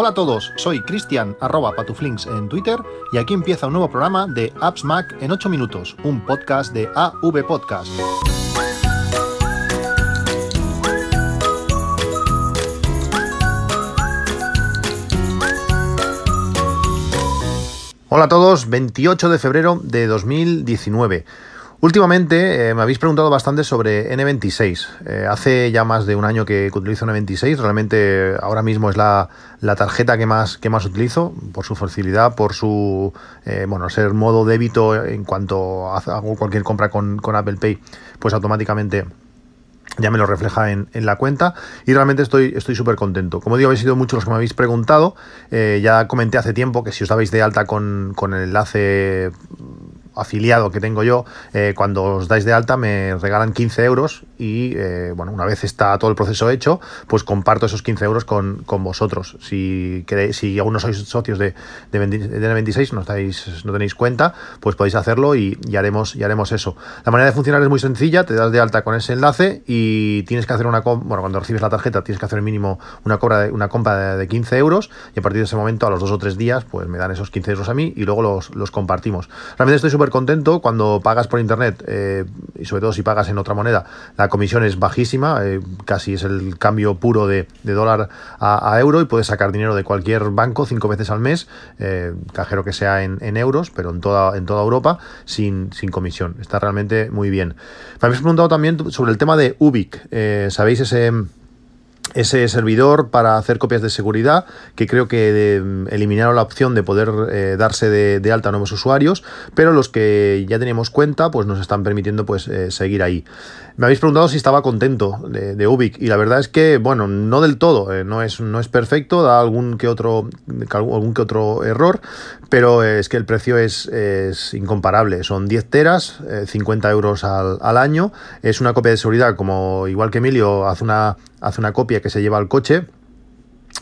Hola a todos, soy Cristian arroba patuflinks en Twitter y aquí empieza un nuevo programa de Apps Mac en 8 minutos, un podcast de AV Podcast. Hola a todos, 28 de febrero de 2019. Últimamente eh, me habéis preguntado bastante sobre N26. Eh, hace ya más de un año que, utilizo N26. Realmente ahora mismo es la, tarjeta que más, que más utilizo por su facilidad, por su eh, bueno, ser modo débito en cuanto hago cualquier compra con, Apple Pay, pues automáticamente ya me lo refleja en, la cuenta y realmente estoy estoy súper contento. Como digo, habéis sido muchos los que me habéis preguntado. ya comenté hace tiempo que si os dabais de alta con, con el enlace afiliado que tengo yo, eh, cuando os dais de alta me regalan 15 euros y eh, bueno, una vez está todo el proceso hecho, pues comparto esos 15 euros con, vosotros. Si queréis, si aún sois socios de, de, 26, no, estáis, no tenéis cuenta, pues podéis hacerlo y, haremos, y haremos eso. La manera de funcionar es muy sencilla, te das de alta con ese enlace y tienes que hacer una bueno, cuando recibes la tarjeta tienes que hacer mínimo una compra de, una compra de, 15 euros y a partir de ese momento, a los dos o tres días, pues me dan esos 15 euros a mí y luego los, los compartimos. Realmente estoy súper contento cuando pagas por internet eh, y sobre todo si pagas en otra moneda, la comisión es bajísima, eh, casi es el cambio puro de, dólar a, euro y puedes sacar dinero de cualquier banco cinco veces al mes, eh, cajero que sea en, euros, pero en toda, en toda Europa sin, sin comisión. Está realmente muy bien. Me habéis preguntado también sobre el tema de Ubic. ¿Sabéis ese ese servidor para hacer copias de seguridad, que creo que mm, eliminaron la opción de poder eh, darse de, alta a nuevos usuarios, pero los que ya teníamos cuenta, pues nos están permitiendo pues eh, seguir ahí. Me habéis preguntado si estaba contento de, Ubic y la verdad es que, bueno, no del todo, eh, no, es, no es perfecto, da algún que otro, algún que otro error, pero es que el precio es, incomparable. Son 10 teras, 50 euros al, al año, es una copia de seguridad como igual que Emilio hace una, hace una copia que se lleva al coche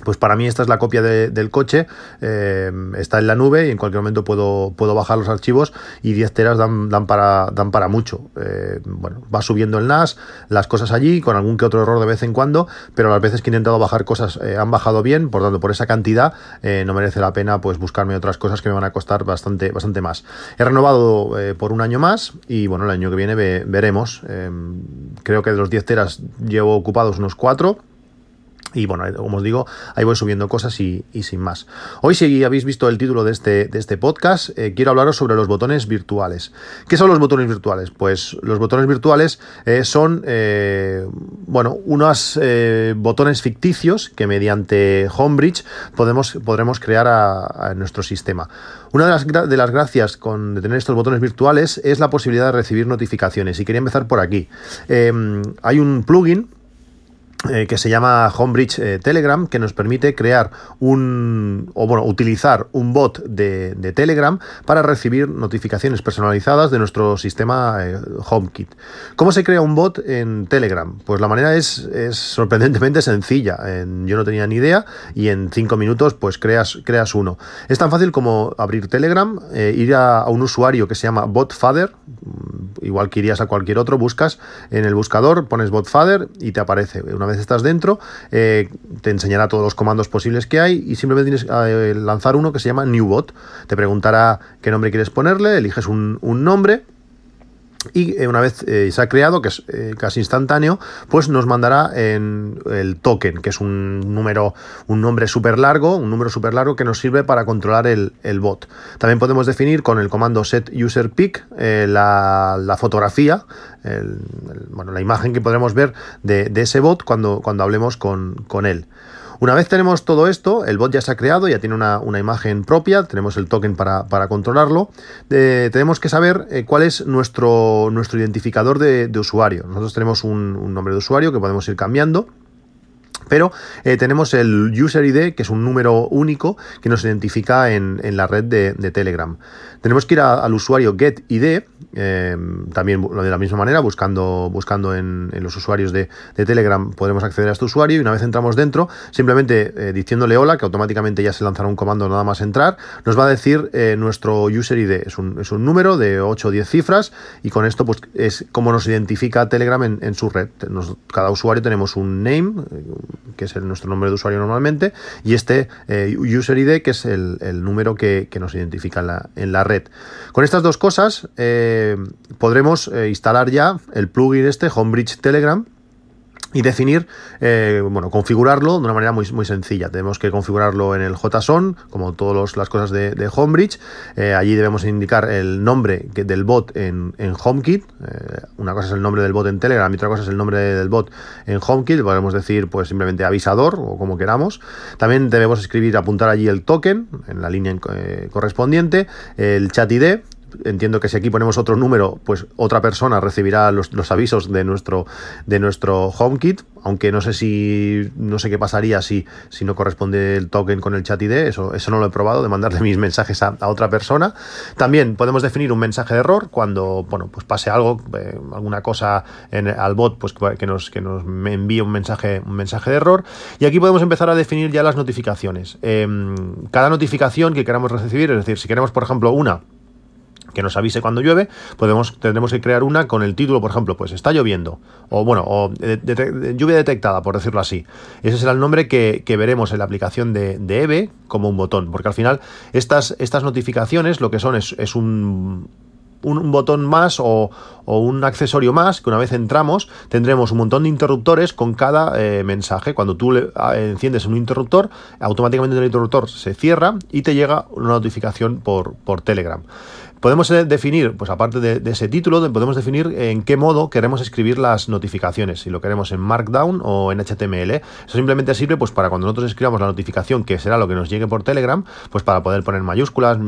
pues para mí esta es la copia del coche, eh, está en la nube y en cualquier momento puedo, puedo bajar los archivos y 10 teras dan, dan, para, dan para mucho. Eh, bueno, va subiendo el NAS, las cosas allí, con algún que otro error de vez en cuando, pero las veces que he intentado bajar cosas eh, han bajado bien, por tanto, por esa cantidad no merece la pena pues buscarme otras cosas que me van a costar bastante, bastante más. He renovado por un año más y bueno, el año que viene veremos. creo que de los 10 teras llevo ocupados unos 4 y bueno, como os digo, ahí voy subiendo cosas y, sin más. Hoy, si habéis visto el título de este, de este podcast, eh, quiero hablaros sobre los botones virtuales. ¿Qué son los botones virtuales? Pues los botones virtuales eh, son, eh, bueno, unos botones ficticios que mediante Homebridge podemos, podremos crear a, nuestro sistema. Una de las, de las gracias con de tener estos botones virtuales es la posibilidad de recibir notificaciones. Y quería empezar por aquí. hay un plugin eh, que se llama Homebridge eh, Telegram, que nos permite crear un, o bueno, utilizar un bot de, Telegram para recibir notificaciones personalizadas de nuestro sistema eh, HomeKit. ¿Cómo se crea un bot en Telegram? Pues la manera es, sorprendentemente sencilla. yo no tenía ni idea y en cinco minutos pues creas, creas uno. Es tan fácil como abrir Telegram, ir a, a, un usuario que se llama BotFather, igual que irías a cualquier otro, buscas en el buscador, pones BotFather y te aparece. Una vez estás dentro, eh, te enseñará todos los comandos posibles que hay y simplemente tienes que eh, lanzar uno que se llama NewBot. Te preguntará qué nombre quieres ponerle, eliges un, un nombre y eh, una vez eh, se ha creado, que es eh, casi instantáneo, pues nos mandará en el token, que es un número, un nombre súper largo, un número súper largo que nos sirve para controlar el, bot. También podemos definir con el comando set user pic la, fotografía, bueno, la imagen que podremos ver de, ese bot cuando, cuando hablemos con, con él. Una vez tenemos todo esto, el bot ya se ha creado, ya tiene una, imagen propia, tenemos el token para, controlarlo. Eh, tenemos que saber eh, cuál es nuestro, nuestro identificador de, usuario. Nosotros tenemos un nombre de usuario que podemos ir cambiando. Pero eh, tenemos el user ID, que es un número único que nos identifica en, la red de, Telegram. Tenemos que ir al usuario getID, eh, también de la misma manera, buscando, buscando en, los usuarios de, Telegram podremos acceder a este usuario y una vez entramos dentro, simplemente eh, diciéndole hola, que automáticamente ya se lanzará un comando nada más entrar, nos va a decir nuestro user ID. Es un, número de 8 o 10 cifras y con esto pues es como nos identifica Telegram en, su red. cada usuario tenemos un name, que es nuestro nombre de usuario normalmente, y este User ID, que es el, número que, nos identifica en la, red. Con estas dos cosas podremos instalar ya el plugin este, Homebridge Telegram, y definir, eh, bueno, configurarlo de una manera muy, muy sencilla. Tenemos que configurarlo en el JSON, como todas las cosas de, Homebridge. Eh, allí debemos indicar el nombre del bot en, HomeKit. Eh, una cosa es el nombre del bot en Telegram y otra cosa es el nombre del bot en HomeKit. Podemos decir, pues simplemente avisador o como queramos. También debemos escribir, apuntar allí el token en la línea correspondiente, el chat ID, entiendo que si aquí ponemos otro número, pues otra persona recibirá los, avisos de nuestro, de nuestro HomeKit, aunque no sé si no sé qué pasaría si, si no corresponde el token con el chat ID, eso, eso no lo he probado, de mandarle mis mensajes a, otra persona. También podemos definir un mensaje de error cuando bueno, pues pase algo, eh, alguna cosa al bot pues que nos, que nos envíe un mensaje, un mensaje de error. Y aquí podemos empezar a definir ya las notificaciones. Em, cada notificación que queramos recibir, es decir, si queremos, por ejemplo, una que nos avise cuando llueve, tendremos que crear una con el título, por ejemplo, pues está lloviendo, o bueno, o lluvia detectada, por decirlo así. Ese será el nombre que, veremos en la aplicación de, EVE como un botón, porque al final estas, notificaciones lo que son es, un, botón más o, un accesorio más que una vez entramos tendremos un montón de interruptores con cada eh, mensaje. Cuando tú le, enciendes un interruptor, automáticamente el interruptor se cierra y te llega una notificación por Telegram. Podemos eh, definir, pues aparte de, ese título, podemos definir en qué modo queremos escribir las notificaciones, si lo queremos en Markdown o en HTML. Eso simplemente sirve pues para cuando nosotros escribamos la notificación, que será lo que nos llegue por Telegram, pues para poder poner mayúsculas,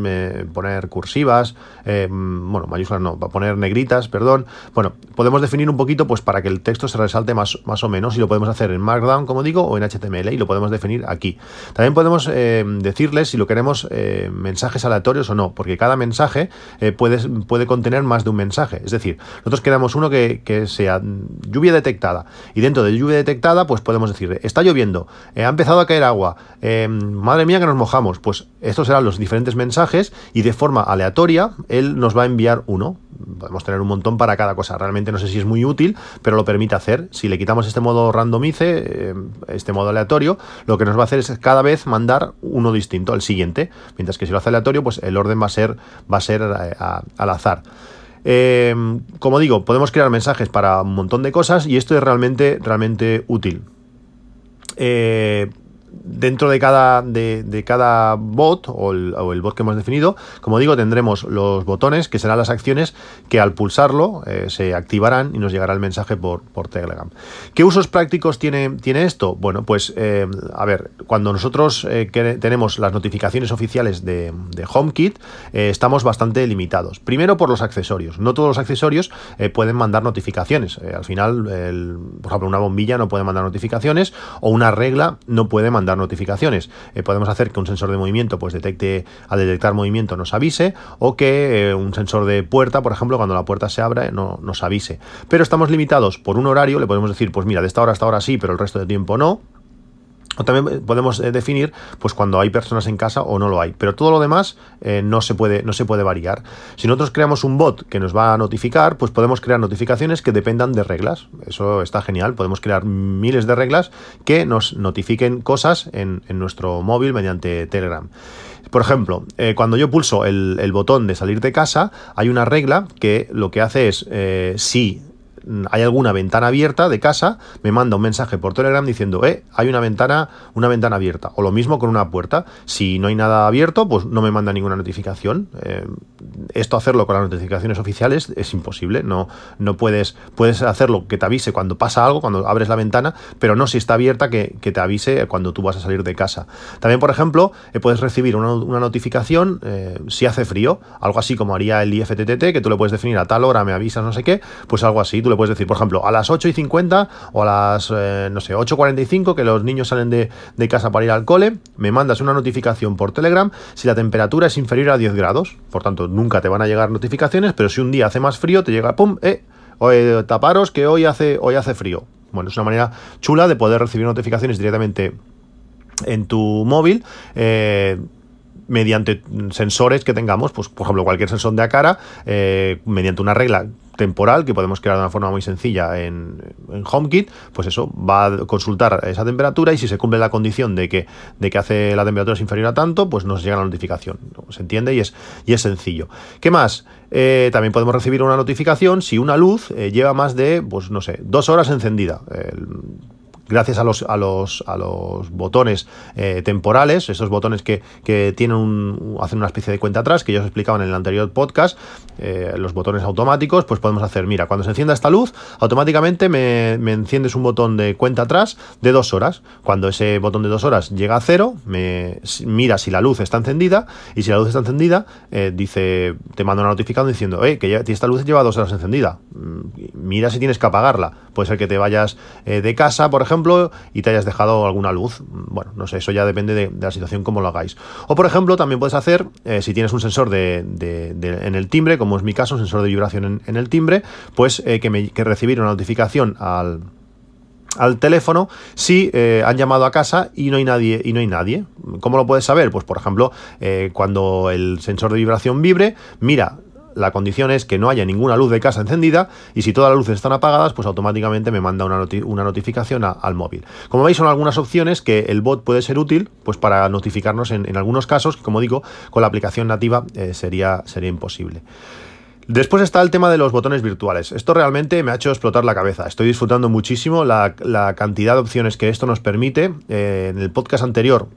poner cursivas, eh, bueno, mayúsculas no, poner negritas, perdón. Bueno, podemos definir un poquito pues para que el texto se resalte más, más o menos y lo podemos hacer en Markdown, como digo, o en HTML y lo podemos definir aquí. También podemos eh, decirles si lo queremos mensajes aleatorios o no, porque cada mensaje eh, puede, contener más de un mensaje. Es decir, nosotros queremos uno que, sea lluvia detectada. Y dentro de lluvia detectada, pues podemos decir, está lloviendo, eh, ha empezado a caer agua, eh, madre mía que nos mojamos. Pues estos serán los diferentes mensajes y de forma aleatoria él nos va a enviar uno. Podemos tener un montón para cada cosa. Realmente no sé si es muy útil, pero lo permite hacer. Si le quitamos este modo randomice, este modo aleatorio, lo que nos va a hacer es cada vez mandar uno distinto al siguiente. Mientras que si lo hace aleatorio, pues el orden va a ser, va a ser al azar. Eh, como digo, podemos crear mensajes para un montón de cosas y esto es realmente, realmente útil. Eh, dentro de cada, de, cada bot o el, bot que hemos definido, como digo, tendremos los botones que serán las acciones que al pulsarlo eh, se activarán y nos llegará el mensaje por, por Telegram. ¿Qué usos prácticos tiene, tiene esto? Bueno, pues eh, a ver, cuando nosotros eh, tenemos las notificaciones oficiales de, HomeKit, estamos bastante limitados. Primero por los accesorios. No todos los accesorios pueden mandar notificaciones. al final, por ejemplo, una bombilla no puede mandar notificaciones o una regla no puede mandar notificaciones. Eh, podemos hacer que un sensor de movimiento pues detecte, al detectar movimiento nos avise o que eh, un sensor de puerta, por ejemplo, cuando la puerta se abra no, nos avise. Pero estamos limitados por un horario, le podemos decir, pues mira, de esta hora hasta ahora sí, pero el resto de tiempo no. O también podemos eh, definir pues cuando hay personas en casa o no lo hay. Pero todo lo demás eh, no, se puede, no se puede variar. Si nosotros creamos un bot que nos va a notificar, pues podemos crear notificaciones que dependan de reglas. Eso está genial. Podemos crear miles de reglas que nos notifiquen cosas en, nuestro móvil mediante Telegram. Por ejemplo, eh, cuando yo pulso el, botón de salir de casa, hay una regla que lo que hace es, si hay alguna ventana abierta de casa, me manda un mensaje por Telegram diciendo, eh, hay una ventana, una ventana abierta. O lo mismo con una puerta. Si no hay nada abierto, pues no me manda ninguna notificación. Eh, esto hacerlo con las notificaciones oficiales es imposible. No, no puedes, puedes hacerlo que te avise cuando pasa algo, cuando abres la ventana, pero no si está abierta que, te avise cuando tú vas a salir de casa. También, por ejemplo, eh, puedes recibir una, notificación eh, si hace frío, algo así como haría el IFTTT, que tú le puedes definir a tal hora, me avisas, no sé qué, pues algo así. Tú le puedes decir, por ejemplo, a las 8 y 50 o a las, eh, no sé, 8.45 que los niños salen de, casa para ir al cole, me mandas una notificación por Telegram si la temperatura es inferior a 10 grados. Por tanto, nunca te van a llegar notificaciones, pero si un día hace más frío, te llega, ¡pum! Eh, taparos que hoy hace, hoy hace frío. Bueno, es una manera chula de poder recibir notificaciones directamente en tu móvil. Eh, mediante sensores que tengamos, pues por ejemplo cualquier sensor de a cara, mediante una regla temporal que podemos crear de una forma muy sencilla en, HomeKit, pues eso, va a consultar esa temperatura y si se cumple la condición de que, de que hace la temperatura es inferior a tanto, pues nos llega la notificación. ¿Se entiende? Y es, y es sencillo. ¿Qué más? Eh, también podemos recibir una notificación si una luz eh, lleva más de, pues no sé, dos horas encendida gracias a los, a los, a los botones eh, temporales, esos botones que, tienen un, hacen una especie de cuenta atrás, que yo os explicaba en el anterior podcast, eh, los botones automáticos, pues podemos hacer, mira, cuando se encienda esta luz, automáticamente me, enciendes un botón de cuenta atrás de dos horas. Cuando ese botón de dos horas llega a cero, me mira si la luz está encendida, y si la luz está encendida, eh, dice, te manda una notificación diciendo, eh, que esta luz lleva dos horas encendida. Mm, mira si tienes que apagarla. Puede ser que te vayas de casa, por ejemplo, y te hayas dejado alguna luz. Bueno, no sé, eso ya depende de, la situación como lo hagáis. O por ejemplo, también puedes hacer, eh, si tienes un sensor de, en el timbre, como es mi caso, un sensor de vibración en, el timbre, pues eh, que, me, que recibir una notificación al al teléfono si eh, han llamado a casa y no hay nadie y no hay nadie. ¿Cómo lo puedes saber? Pues por ejemplo, cuando el sensor de vibración vibre, mira la condición es que no haya ninguna luz de casa encendida y si todas las luces están apagadas, pues automáticamente me manda una, una notificación al móvil. Como veis, son algunas opciones que el bot puede ser útil pues para notificarnos en, algunos casos, como digo, con la aplicación nativa eh, sería, sería imposible. Después está el tema de los botones virtuales. Esto realmente me ha hecho explotar la cabeza. Estoy disfrutando muchísimo la, cantidad de opciones que esto nos permite. Eh, en el podcast anterior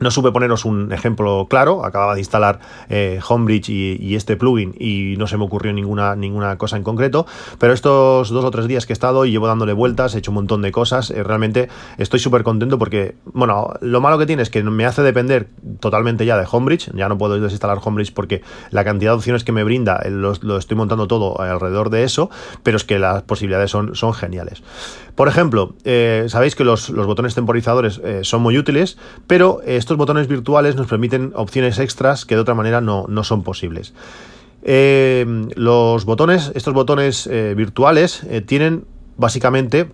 no supe poneros un ejemplo claro, acababa de instalar eh, Homebridge y, este plugin y no se me ocurrió ninguna, ninguna cosa en concreto, pero estos dos o tres días que he estado y llevo dándole vueltas, he hecho un montón de cosas, eh, realmente estoy súper contento porque, bueno, lo malo que tiene es que me hace depender totalmente ya de Homebridge, ya no puedo desinstalar Homebridge porque la cantidad de opciones que me brinda eh, lo, estoy montando todo alrededor de eso, pero es que las posibilidades son, son geniales. Por ejemplo, sabéis que los, botones temporizadores son muy útiles, pero estos botones virtuales nos permiten opciones extras que de otra manera no, son posibles. Eh, los botones, estos botones eh, virtuales eh, tienen básicamente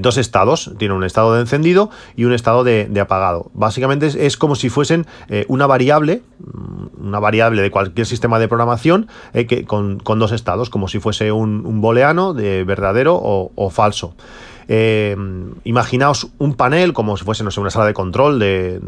dos estados. Tienen un estado de encendido y un estado de, apagado. Básicamente es, como si fuesen una variable, mm, una variable de cualquier sistema de programación que, con, dos estados, como si fuese un, booleano de verdadero o falso. Eh, imaginaos un panel como si fuese, no sé, una sala de control de,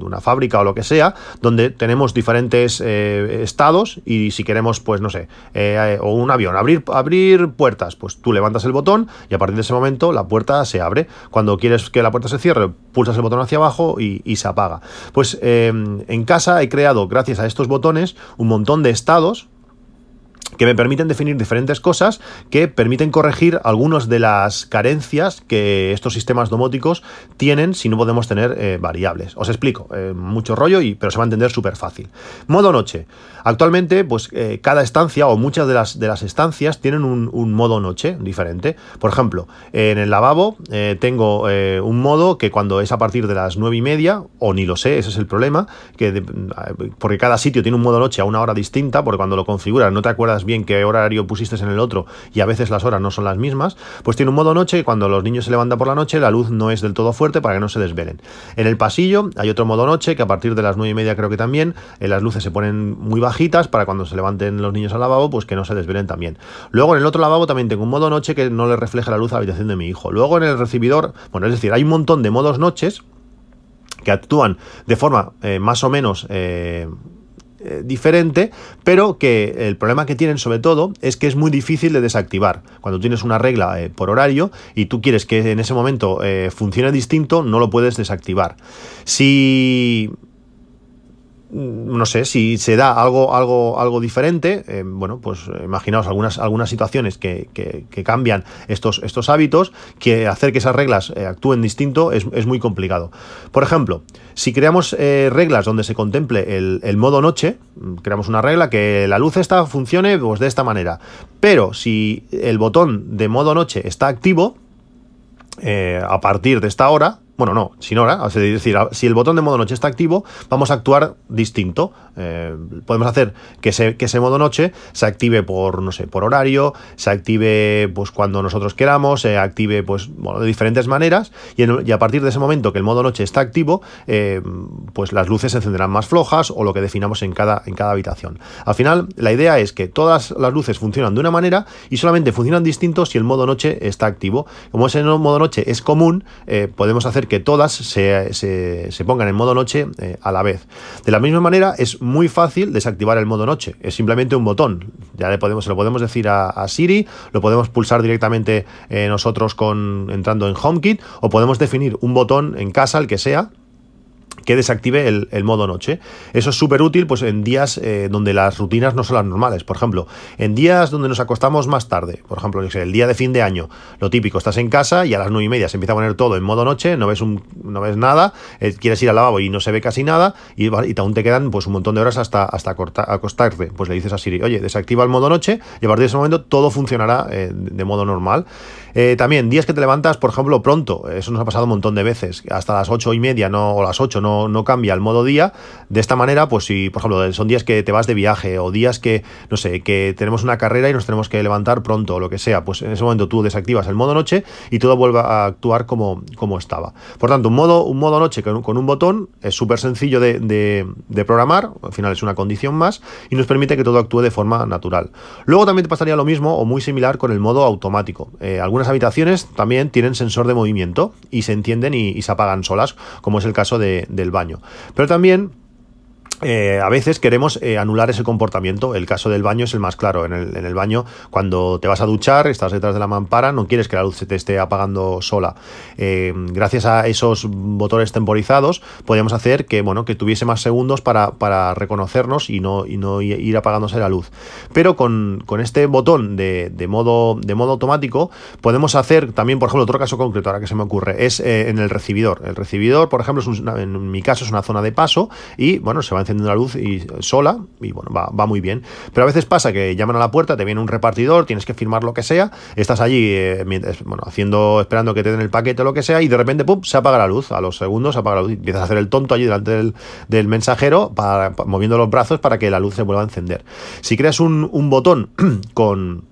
una fábrica o lo que sea, donde tenemos diferentes eh, estados y si queremos, pues no sé, eh, o un avión, abrir, abrir puertas, pues tú levantas el botón y a partir de ese momento la puerta se abre. Cuando quieres que la puerta se cierre, pulsas el botón hacia abajo y, y se apaga. Pues en casa he creado, gracias a estos botones, un montón de estados que me permiten definir diferentes cosas que permiten corregir algunas de las carencias que estos sistemas domóticos tienen si no podemos tener eh, variables. Os explico, eh, mucho rollo, y, pero se va a entender súper fácil. Modo noche. Actualmente, pues eh, cada estancia o muchas de las, de las estancias tienen un, modo noche diferente. Por ejemplo, en el lavabo tengo un modo que cuando es a partir de las nueve y media, o ni lo sé, ese es el problema, que porque cada sitio tiene un modo noche a una hora distinta, porque cuando lo configuras no te acuerdas bien qué horario pusiste en el otro y a veces las horas no son las mismas, pues tiene un modo noche y cuando los niños se levantan por la noche la luz no es del todo fuerte para que no se desvelen. En el pasillo hay otro modo noche que a partir de las nueve y media creo que también eh, las luces se ponen muy bajitas para cuando se levanten los niños al lavabo pues que no se desvelen también. Luego en el otro lavabo también tengo un modo noche que no le refleja la luz a la habitación de mi hijo. Luego en el recibidor, bueno, es decir, hay un montón de modos noches que actúan de forma eh, más o menos eh, eh, diferente, pero que el problema que tienen sobre todo es que es muy difícil de desactivar. Cuando tienes una regla eh, por horario y tú quieres que en ese momento eh, funcione distinto, no lo puedes desactivar. Si no sé, si se da algo, algo, algo diferente, eh, bueno, pues imaginaos algunas, algunas situaciones que, cambian estos, estos hábitos, que hacer que esas reglas eh, actúen distinto es, muy complicado. Por ejemplo, si creamos eh, reglas donde se contemple el, modo noche, creamos una regla que la luz esta funcione pues, de esta manera, pero si el botón de modo noche está activo, a partir de esta hora, bueno, no, sin hora, es decir, si el botón de modo noche está activo, vamos a actuar distinto. Eh, podemos hacer que ese, modo noche se active por, no sé, por horario, se active pues cuando nosotros queramos, se active pues bueno, de diferentes maneras y, a partir de ese momento que el modo noche está activo, eh, pues las luces se encenderán más flojas o lo que definamos en cada, en cada habitación. Al final, la idea es que todas las luces funcionan de una manera y solamente funcionan distintos si el modo noche está activo. Como ese modo noche es común, eh, podemos hacer que todas se, se, pongan en modo noche eh, a la vez. De la misma manera, es muy fácil desactivar el modo noche. Es simplemente un botón. Ya le podemos, se lo podemos decir a, Siri, lo podemos pulsar directamente eh, nosotros con, entrando en HomeKit, o podemos definir un botón en casa, el que sea, que desactive el, modo noche. Eso es súper útil pues, en días eh, donde las rutinas no son las normales. Por ejemplo, en días donde nos acostamos más tarde, por ejemplo, el día de fin de año, lo típico, estás en casa y a las nueve y media se empieza a poner todo en modo noche, no ves, un, no ves nada, eh, quieres ir al lavabo y no se ve casi nada y, aún te quedan pues, un montón de horas hasta, hasta acostarte. Pues le dices a Siri, oye, desactiva el modo noche y a partir de ese momento todo funcionará eh, de modo normal. También días que te levantas, por ejemplo, pronto, eso nos ha pasado un montón de veces, hasta las ocho y media no, o las ocho no, no cambia el modo día. De esta manera, pues si, por ejemplo, son días que te vas de viaje o días que, no sé, que tenemos una carrera y nos tenemos que levantar pronto o lo que sea, pues en ese momento tú desactivas el modo noche y todo vuelve a actuar como, como estaba. Por tanto, un modo, un modo noche con, con un botón es súper sencillo de, de, programar, al final es una condición más y nos permite que todo actúe de forma natural. Luego también te pasaría lo mismo o muy similar con el modo automático. Eh, habitaciones también tienen sensor de movimiento y se entienden y, se apagan solas, como es el caso del baño. Pero también eh, a veces queremos eh, anular ese comportamiento. El caso del baño es el más claro. En el, baño, cuando te vas a duchar, estás detrás de la mampara, no quieres que la luz se te esté apagando sola. Eh, gracias a esos botones temporizados, podíamos hacer que, bueno, que tuviese más segundos para, reconocernos y no, y no, ir apagándose la luz. Pero con, este botón de, modo, de modo automático, podemos hacer también, por ejemplo, otro caso concreto, ahora que se me ocurre, es en el recibidor. El recibidor, por ejemplo, es en mi caso es una zona de paso y, bueno, se va encendiendo la luz y sola y bueno, va, muy bien. Pero a veces pasa que llaman a la puerta, te viene un repartidor, tienes que firmar lo que sea, estás allí eh, bueno, haciendo, esperando que te den el paquete o lo que sea y de repente ¡pum! se apaga la luz. A los segundos se apaga la luz y empiezas a hacer el tonto allí delante del, mensajero para, moviendo los brazos para que la luz se vuelva a encender. Si creas un, botón con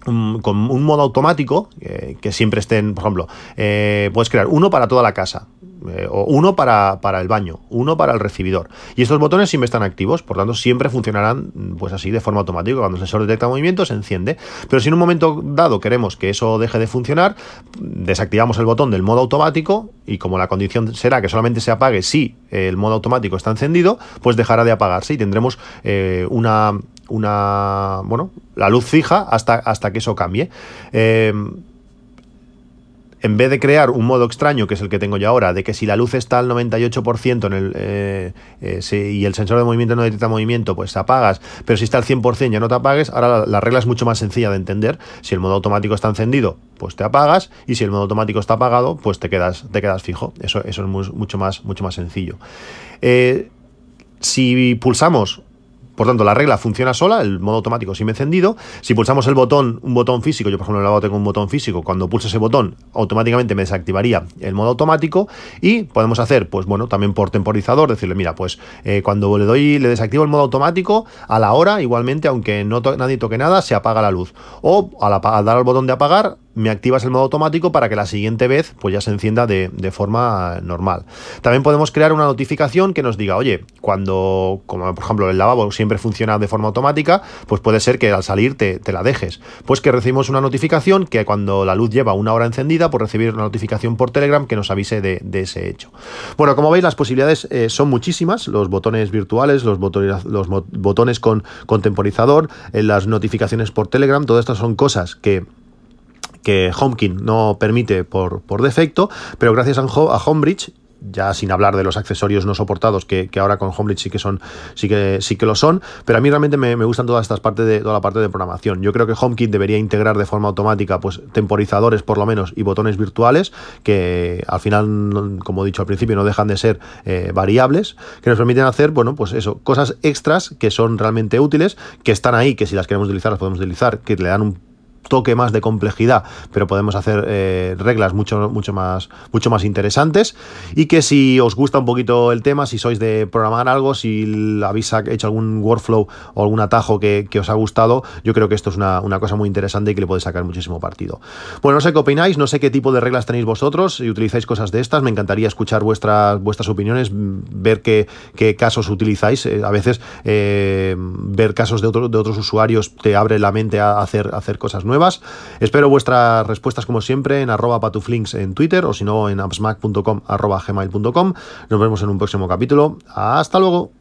con un modo automático, eh, que siempre estén, por ejemplo, eh, puedes crear uno para toda la casa. Eh, o uno para, para, el baño, uno para el recibidor. Y estos botones siempre están activos, por tanto siempre funcionarán pues así de forma automática. Cuando el sensor detecta movimiento se enciende. Pero si en un momento dado queremos que eso deje de funcionar, desactivamos el botón del modo automático y como la condición será que solamente se apague si el modo automático está encendido, pues dejará de apagarse y tendremos eh, una, una, bueno, la luz fija hasta, hasta que eso cambie. Eh, en vez de crear un modo extraño, que es el que tengo yo ahora, de que si la luz está al 98% en el, eh, eh, y el sensor de movimiento no detecta movimiento, pues apagas, pero si está al 100% ya no te apagues, ahora la, regla es mucho más sencilla de entender. Si el modo automático está encendido, pues te apagas, y si el modo automático está apagado, pues te quedas, fijo. Eso, es mucho, más, mucho más sencillo. Eh, si pulsamos por tanto, la regla funciona sola, el modo automático siempre encendido. Si pulsamos el botón, un botón físico, yo por ejemplo en el lavabo tengo un botón físico, cuando pulso ese botón automáticamente me desactivaría el modo automático y podemos hacer, pues bueno, también por temporizador, decirle, mira, pues eh, cuando le doy, le desactivo el modo automático, a la hora igualmente, aunque no nadie toque nada, se apaga la luz. O al, al dar al botón de apagar, me activas el modo automático para que la siguiente vez pues ya se encienda de, forma normal. También podemos crear una notificación que nos diga, oye, cuando, como por ejemplo el lavabo siempre funciona de forma automática, pues puede ser que al salir te, la dejes. Pues que recibimos una notificación que cuando la luz lleva una hora encendida, pues recibir una notificación por Telegram que nos avise de, ese hecho. Bueno, como veis, las posibilidades eh, son muchísimas, los botones virtuales, los botones, los botones con, contemporizador, eh, las notificaciones por Telegram, todas estas son cosas que que HomeKit no permite por, por defecto, pero gracias a, a Homebridge ya sin hablar de los accesorios no soportados que, ahora con Homebridge sí que son sí que sí que lo son pero a mí realmente me, gustan todas estas partes de toda la parte de programación. Yo creo que HomeKit debería integrar de forma automática pues temporizadores por lo menos y botones virtuales que al final como he dicho al principio no dejan de ser eh, variables que nos permiten hacer bueno pues eso cosas extras que son realmente útiles que están ahí que si las queremos utilizar las podemos utilizar que le dan un toque más de complejidad, pero podemos hacer eh, reglas mucho, mucho, más, mucho más interesantes. Y que si os gusta un poquito el tema, si sois de programar algo, si habéis hecho algún workflow o algún atajo que, os ha gustado, yo creo que esto es una, cosa muy interesante y que le podéis sacar muchísimo partido. Bueno, no sé qué opináis, no sé qué tipo de reglas tenéis vosotros, si utilizáis cosas de estas, me encantaría escuchar vuestras, vuestras opiniones, ver qué, casos utilizáis. Eh, a veces eh, ver casos de, de otros usuarios te abre la mente a hacer, a hacer cosas nuevas Espero vuestras respuestas como siempre en arroba patuflinks en Twitter o si no en appsmac.com arroba gmail.com. Nos vemos en un próximo capítulo. Hasta luego.